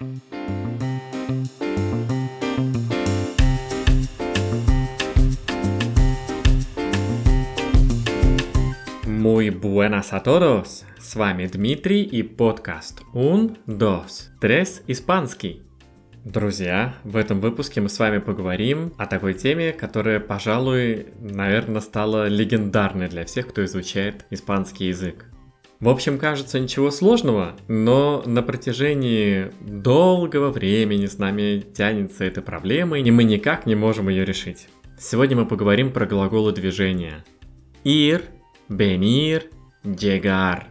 Muy buenas a todos! С вами Дмитрий и подкаст Un, Dos, Tres Испанский. Друзья, в этом выпуске мы с вами поговорим о такой теме, которая, пожалуй, наверное, стала легендарной для всех, кто изучает испанский язык. В общем, кажется, ничего сложного, но на протяжении долгого времени с нами тянется эта проблема, и мы никак не можем ее решить. Сегодня мы поговорим про глаголы движения. Ir, venir, llegar.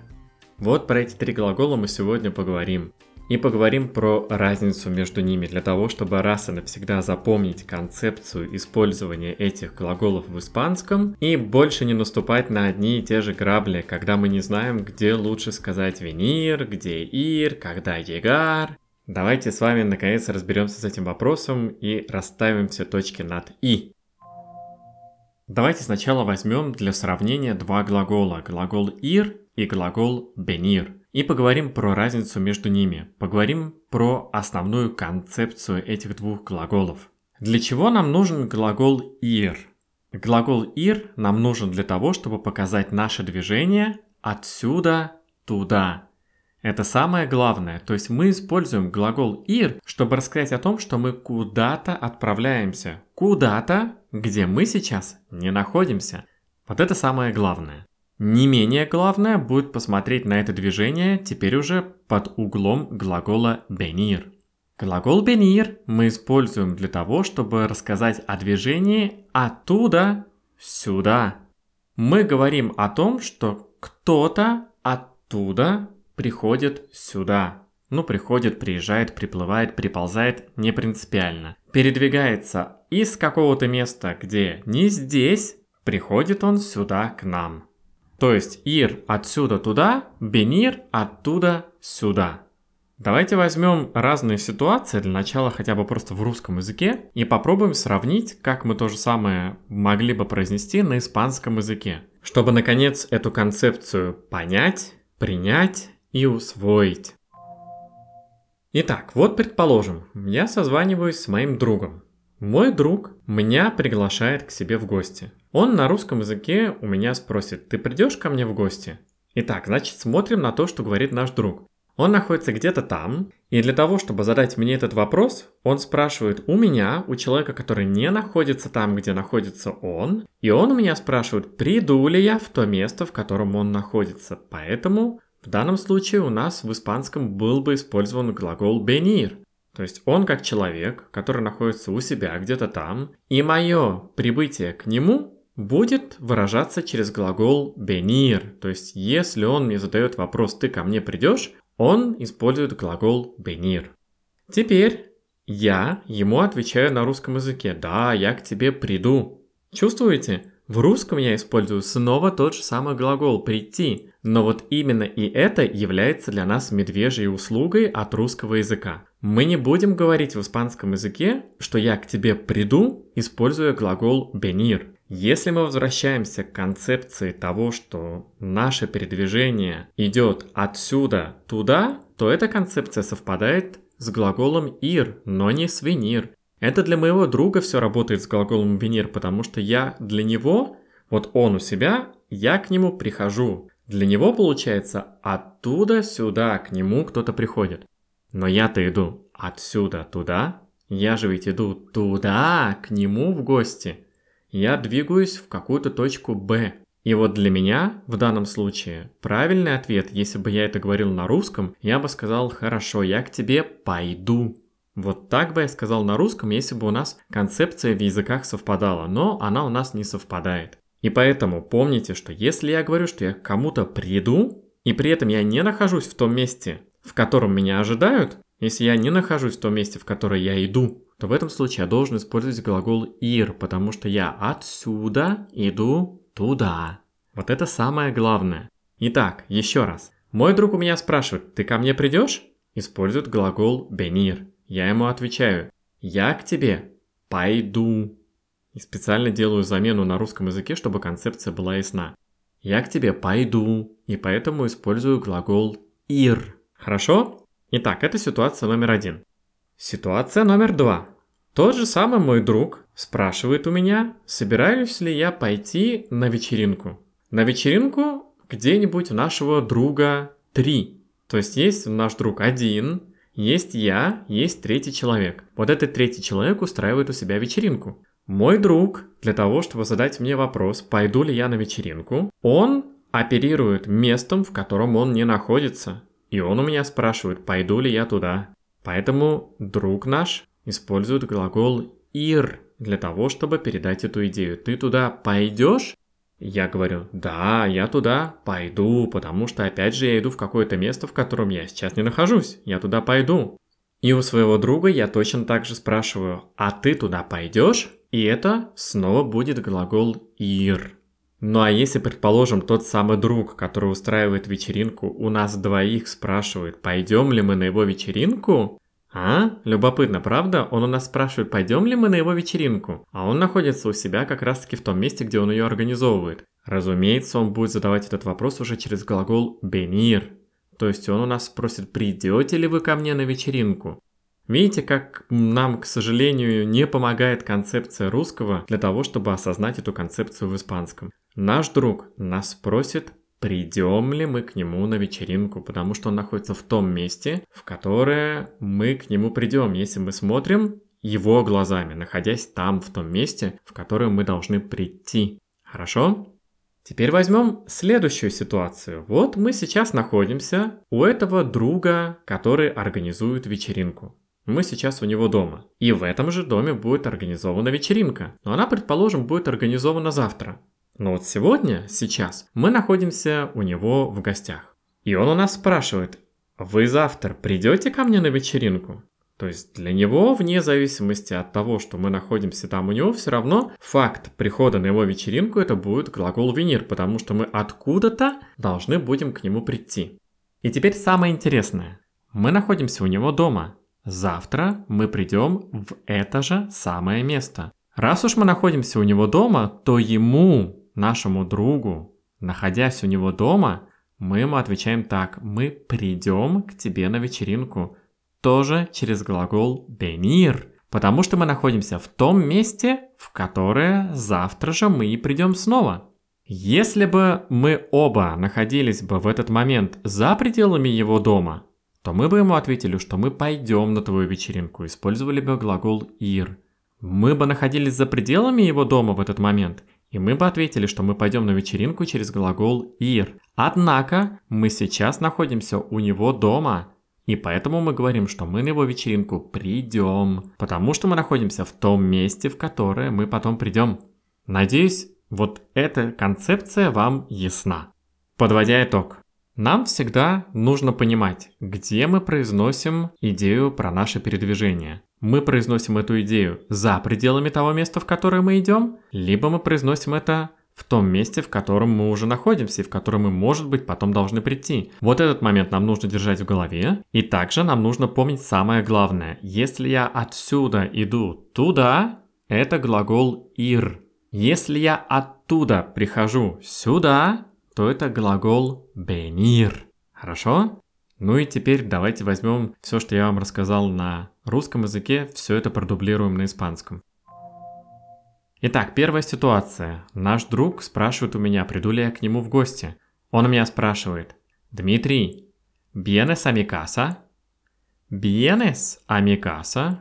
Вот про эти три глагола мы сегодня поговорим и поговорим про разницу между ними для того, чтобы раз и навсегда запомнить концепцию использования этих глаголов в испанском и больше не наступать на одни и те же грабли, когда мы не знаем, где лучше сказать venir, где ir, когда llegar. Давайте с вами наконец разберемся с этим вопросом и расставим все точки над «и». Давайте сначала возьмем для сравнения два глагола, глагол ir и глагол venir и поговорим про разницу между ними. Поговорим про основную концепцию этих двух глаголов. Для чего нам нужен глагол ir? Глагол ir нам нужен для того, чтобы показать наше движение отсюда туда. Это самое главное. То есть мы используем глагол ir, чтобы рассказать о том, что мы куда-то отправляемся. Куда-то, где мы сейчас не находимся. Вот это самое главное. Не менее главное будет посмотреть на это движение теперь уже под углом глагола venir. Глагол venir мы используем для того, чтобы рассказать о движении оттуда сюда. Мы говорим о том, что кто-то оттуда приходит сюда. Ну, приходит, приезжает, приплывает, приползает, не принципиально. Передвигается из какого-то места, где не здесь, приходит он сюда к нам. То есть ir отсюда туда, venir оттуда сюда. Давайте возьмем разные ситуации, для начала хотя бы просто в русском языке, и попробуем сравнить, как мы то же самое могли бы произнести на испанском языке, чтобы наконец эту концепцию понять, принять и усвоить. Итак, вот предположим, я созваниваюсь с моим другом. Мой друг меня приглашает к себе в гости. Он на русском языке у меня спросит, ты придешь ко мне в гости? Итак, значит смотрим на то, что говорит наш друг. Он находится где-то там, и для того, чтобы задать мне этот вопрос, он спрашивает у меня, у человека, который не находится там, где находится он, и он у меня спрашивает, приду ли я в то место, в котором он находится. Поэтому в данном случае у нас в испанском был бы использован глагол venir. То есть он как человек, который находится у себя где-то там, и мое прибытие к нему будет выражаться через глагол venir. То есть если он мне задает вопрос «ты ко мне придешь», он использует глагол venir. Теперь я ему отвечаю на русском языке «да, я к тебе приду». Чувствуете? В русском я использую снова тот же самый глагол «прийти», но вот именно и это является для нас медвежьей услугой от русского языка. Мы не будем говорить в испанском языке, что я к тебе приду, используя глагол venir. Если мы возвращаемся к концепции того, что наше передвижение идет отсюда туда, то эта концепция совпадает с глаголом ir, но не с venir. Это для моего друга все работает с глаголом venir, потому что я для него, вот он у себя, я к нему прихожу. Для него получается оттуда сюда к нему кто-то приходит. Но я-то иду отсюда туда, я же ведь иду туда к нему в гости. Я двигаюсь в какую-то точку Б. И вот для меня в данном случае правильный ответ, если бы я это говорил на русском, я бы сказал, хорошо, я к тебе пойду. Вот так бы я сказал на русском, если бы у нас концепция в языках совпадала, но она у нас не совпадает. И поэтому помните, что если я говорю, что я к кому-то приду, и при этом я не нахожусь в том месте, в котором меня ожидают, если я не нахожусь в том месте, в которое я иду, то в этом случае я должен использовать глагол ir, потому что я отсюда иду туда. Вот это самое главное. Итак, еще раз. Мой друг у меня спрашивает, ты ко мне придешь? Использует глагол venir. Я ему отвечаю, я к тебе пойду. И специально делаю замену на русском языке, чтобы концепция была ясна. Я к тебе пойду, и поэтому использую глагол ir. Хорошо? Итак, это ситуация номер один. Ситуация номер два. Тот же самый мой друг спрашивает у меня, собираюсь ли я пойти на вечеринку. На вечеринку где-нибудь у нашего друга три. То есть есть наш друг один, есть я, есть третий человек. Вот этот третий человек устраивает у себя вечеринку. Мой друг, для того, чтобы задать мне вопрос, пойду ли я на вечеринку, он оперирует местом, в котором он не находится. И он у меня спрашивает, пойду ли я туда. Поэтому друг наш использует глагол «ир» для того, чтобы передать эту идею. Ты туда пойдешь? Я говорю, да, я туда пойду, потому что опять же я иду в какое-то место, в котором я сейчас не нахожусь. Я туда пойду. И у своего друга я точно так же спрашиваю, а ты туда пойдешь? И это снова будет глагол «ир». Ну а если, предположим, тот самый друг, который устраивает вечеринку, у нас двоих спрашивает, пойдем ли мы на его вечеринку, а? Любопытно, правда? Он у нас спрашивает, пойдем ли мы на его вечеринку? А он находится у себя как раз таки в том месте, где он ее организовывает. Разумеется, он будет задавать этот вопрос уже через глагол «бенир». То есть он у нас спросит, придете ли вы ко мне на вечеринку? Видите, как нам, к сожалению, не помогает концепция русского для того, чтобы осознать эту концепцию в испанском. Наш друг нас спросит, придем ли мы к нему на вечеринку, потому что он находится в том месте, в которое мы к нему придем, если мы смотрим его глазами, находясь там, в том месте, в которое мы должны прийти. Хорошо? Теперь возьмем следующую ситуацию. Вот мы сейчас находимся у этого друга, который организует вечеринку. Мы сейчас у него дома. И в этом же доме будет организована вечеринка. Но она, предположим, будет организована завтра. Но вот сегодня, сейчас, мы находимся у него в гостях. И он у нас спрашивает, вы завтра придете ко мне на вечеринку? То есть для него, вне зависимости от того, что мы находимся там у него, все равно факт прихода на его вечеринку это будет глагол винир, потому что мы откуда-то должны будем к нему прийти. И теперь самое интересное. Мы находимся у него дома. Завтра мы придем в это же самое место. Раз уж мы находимся у него дома, то ему, нашему другу, находясь у него дома, мы ему отвечаем так. Мы придем к тебе на вечеринку. Тоже через глагол «venir». Потому что мы находимся в том месте, в которое завтра же мы и придем снова. Если бы мы оба находились бы в этот момент за пределами его дома, то мы бы ему ответили, что мы пойдем на твою вечеринку, использовали бы глагол «ир». Мы бы находились за пределами его дома в этот момент, и мы бы ответили, что мы пойдем на вечеринку через глагол «ир». Однако мы сейчас находимся у него дома, и поэтому мы говорим, что мы на его вечеринку придем, потому что мы находимся в том месте, в которое мы потом придем. Надеюсь, вот эта концепция вам ясна. Подводя итог, нам всегда нужно понимать, где мы произносим идею про наше передвижение. Мы произносим эту идею за пределами того места, в которое мы идем, либо мы произносим это в том месте, в котором мы уже находимся и в котором мы, может быть, потом должны прийти. Вот этот момент нам нужно держать в голове. И также нам нужно помнить самое главное. Если я отсюда иду туда, это глагол «ир». Если я оттуда прихожу сюда, то это глагол «venir». Хорошо? Ну и теперь давайте возьмем все, что я вам рассказал на русском языке, все это продублируем на испанском. Итак, первая ситуация. Наш друг спрашивает у меня, приду ли я к нему в гости. Он меня спрашивает, Дмитрий, ¿vienes a mi casa?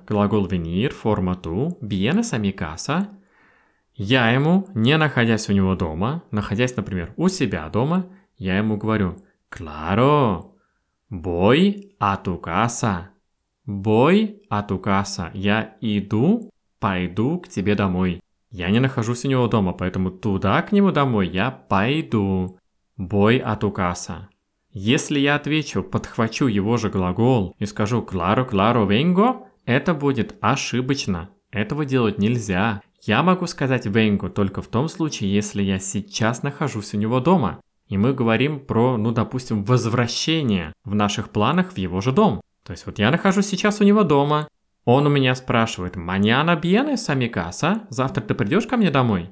Глагол venir, форма tu. ¿Vienes a? Я ему, не находясь у него дома, находясь, например, у себя дома, я ему говорю «Claro, voy a tu casa». «Voy a tu casa». Я иду, пойду к тебе домой. Я не нахожусь у него дома, поэтому туда к нему домой я пойду. «Voy a tu casa». Если я отвечу, подхвачу его же глагол и скажу «Claro, claro, vengo», это будет ошибочно. Этого делать нельзя. Я могу сказать Венгу только в том случае, если я сейчас нахожусь у него дома. И мы говорим про, ну, допустим, возвращение в наших планах в его же дом. То есть вот я нахожусь сейчас у него дома. Он у меня спрашивает, «Маньяна бьенес амикаса? Завтра ты придешь ко мне домой?»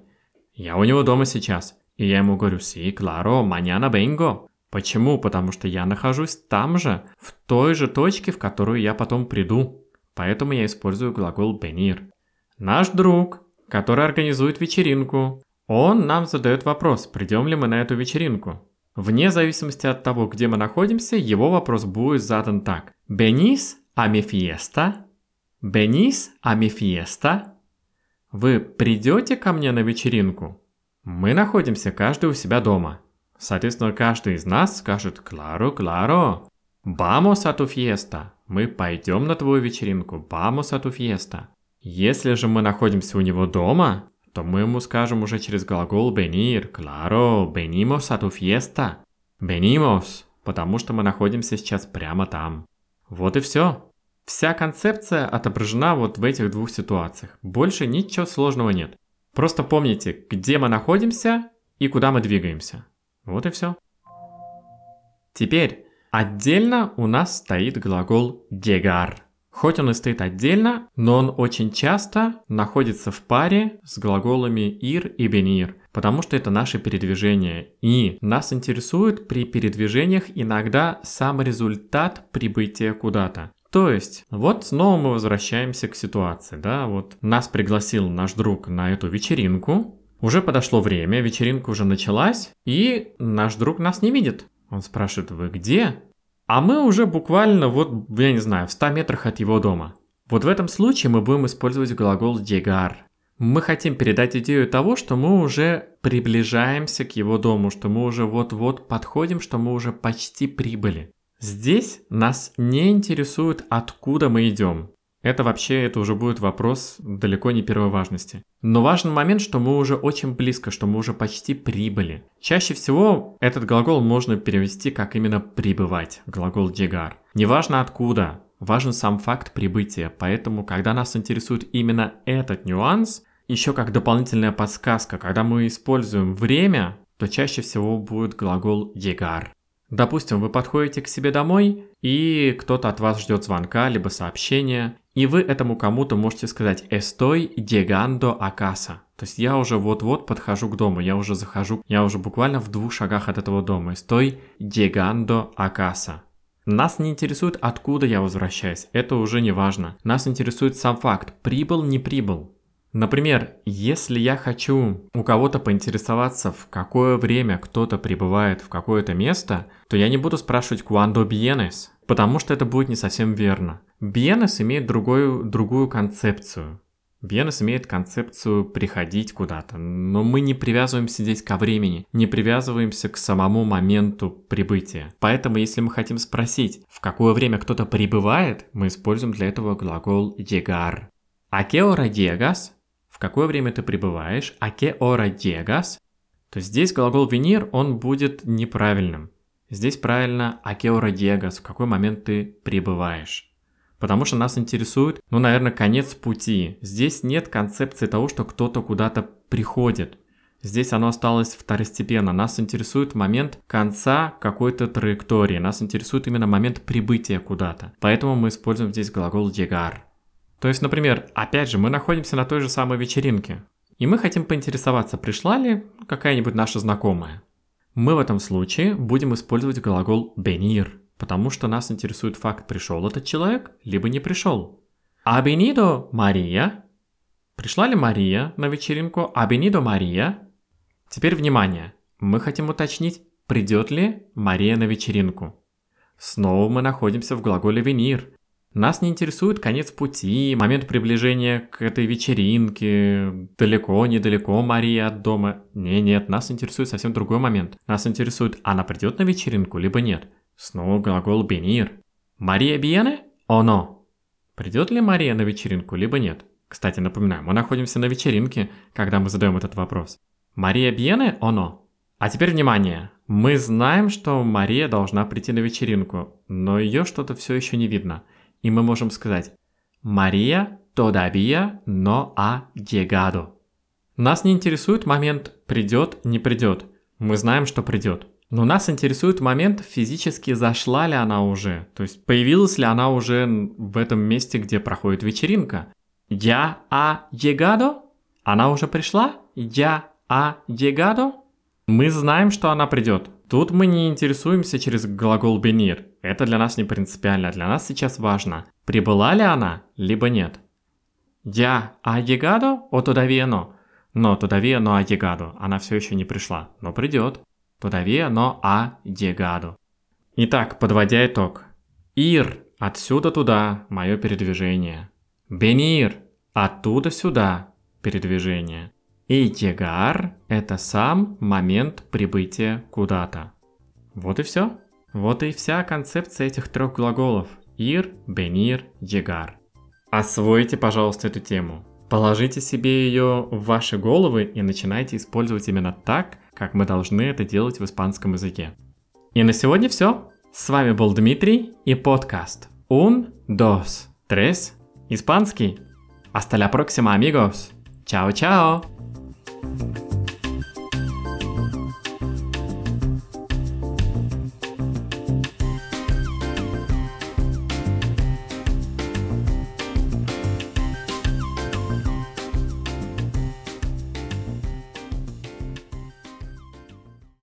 Я у него дома сейчас. И я ему говорю, «Си, кларо, маньяна бенго». Почему? Потому что я нахожусь там же, в той же точке, в которую я потом приду. Поэтому я использую глагол venir. Наш друг, который организует вечеринку, он нам задает вопрос, придем ли мы на эту вечеринку. Вне зависимости от того, где мы находимся, его вопрос будет задан так. «Venís a mi fiesta?» Вы придете ко мне на вечеринку? Мы находимся каждый у себя дома. Соответственно, каждый из нас скажет «Claro, claro». «Vamos a tu fiesta». Мы пойдем на твою вечеринку. «Vamos a tu fiesta». Если же мы находимся у него дома, то мы ему скажем уже через глагол venir. Claro, venimos a tu fiesta. Venimos, потому что мы находимся сейчас прямо там. Вот и все. Вся концепция отображена вот в этих двух ситуациях. Больше ничего сложного нет. Просто помните, где мы находимся и куда мы двигаемся. Вот и все. Теперь отдельно у нас стоит глагол llegar – Хоть он и стоит отдельно, но он очень часто находится в паре с глаголами ir и venir, потому что это наше передвижение. И нас интересует при передвижениях иногда сам результат прибытия куда-то. То есть, вот снова мы возвращаемся к ситуации, да, вот нас пригласил наш друг на эту вечеринку, уже подошло время, вечеринка уже началась, и наш друг нас не видит. Он спрашивает, вы где? А мы уже буквально вот, я не знаю, в 100 метрах от его дома. Вот в этом случае мы будем использовать глагол llegar. Мы хотим передать идею того, что мы уже приближаемся к его дому, что мы уже вот-вот подходим, что мы уже почти прибыли. Здесь нас не интересует, откуда мы идем. Это вообще, это уже будет вопрос далеко не первой важности. Но важный момент, что мы уже очень близко, что мы уже почти прибыли. Чаще всего этот глагол можно перевести как именно прибывать, глагол дегар. Неважно откуда, важен сам факт прибытия, поэтому когда нас интересует именно этот нюанс, еще как дополнительная подсказка, когда мы используем время, то чаще всего будет глагол дегар. Допустим, вы подходите к себе домой, и кто-то от вас ждет звонка, либо сообщения, и вы этому кому-то можете сказать «Estoy llegando a casa». То есть я уже вот-вот подхожу к дому, я уже захожу, я уже буквально в двух шагах от этого дома. «Estoy llegando a casa». Нас не интересует, откуда я возвращаюсь, это уже не важно. Нас интересует сам факт, прибыл, не прибыл. Например, если я хочу у кого-то поинтересоваться, в какое время кто-то прибывает в какое-то место, то я не буду спрашивать «cuando vienes», потому что это будет не совсем верно. Vienes имеет другую, другую концепцию. Vienes имеет концепцию приходить куда-то, но мы не привязываемся здесь ко времени, не привязываемся к самому моменту прибытия. Поэтому, если мы хотим спросить, в какое время кто-то прибывает, мы используем для этого глагол llegar. ¿A qué hora llegas? в какое время ты пребываешь, а que hora llegas, то здесь глагол venir, он будет неправильным. Здесь правильно а hora llegas, в какой момент ты прибываешь. Потому что нас интересует, ну, наверное, конец пути. Здесь нет концепции того, что кто-то куда-то приходит. Здесь оно осталось второстепенно. Нас интересует момент конца какой-то траектории. Нас интересует именно момент прибытия куда-то. Поэтому мы используем здесь глагол llegar. То есть, например, опять же, мы находимся на той же самой вечеринке, и мы хотим поинтересоваться, пришла ли какая-нибудь наша знакомая. Мы в этом случае будем использовать глагол venir, потому что нас интересует факт, пришел этот человек, либо не пришел. А venido Мария? Пришла ли Мария на вечеринку? А venido Мария? Теперь внимание, мы хотим уточнить, придет ли Мария на вечеринку. Снова мы находимся в глаголе venir, нас не интересует конец пути, момент приближения к этой вечеринке, далеко, недалеко Мария от дома. Не, нет, нас интересует совсем другой момент. Нас интересует, она придет на вечеринку, либо нет. Снова глагол «бенир». Мария Биене? Оно. Придет ли Мария на вечеринку, либо нет? Кстати, напоминаю, мы находимся на вечеринке, когда мы задаем этот вопрос. Мария Биене? Оно. А теперь внимание. Мы знаем, что Мария должна прийти на вечеринку, но ее что-то все еще не видно – и мы можем сказать «Мария todavía no ha llegado». Нас не интересует момент «придет, не придет». Мы знаем, что придет. Но нас интересует момент, физически зашла ли она уже, то есть появилась ли она уже в этом месте, где проходит вечеринка. Я а llegado? Она уже пришла? Я а llegado? Мы знаем, что она придет. Тут мы не интересуемся через глагол venir. Это для нас не принципиально. Для нас сейчас важно, прибыла ли она, либо нет. Я ha llegado o todavía no? Но todavía no ha llegado. Она все еще не пришла, но придет. Todavía no ha llegado. Итак, подводя итог. Ir – отсюда туда, мое передвижение. Venir – оттуда сюда, передвижение. И llegar – это сам момент прибытия куда-то. Вот и все. Вот и вся концепция этих трех глаголов. Ir, venir, llegar. Освойте, пожалуйста, эту тему. Положите себе ее в ваши головы и начинайте использовать именно так, как мы должны это делать в испанском языке. И на сегодня все. С вами был Дмитрий и подкаст Un, dos, tres, испанский. Hasta la próxima, amigos. Чао-чао! thank you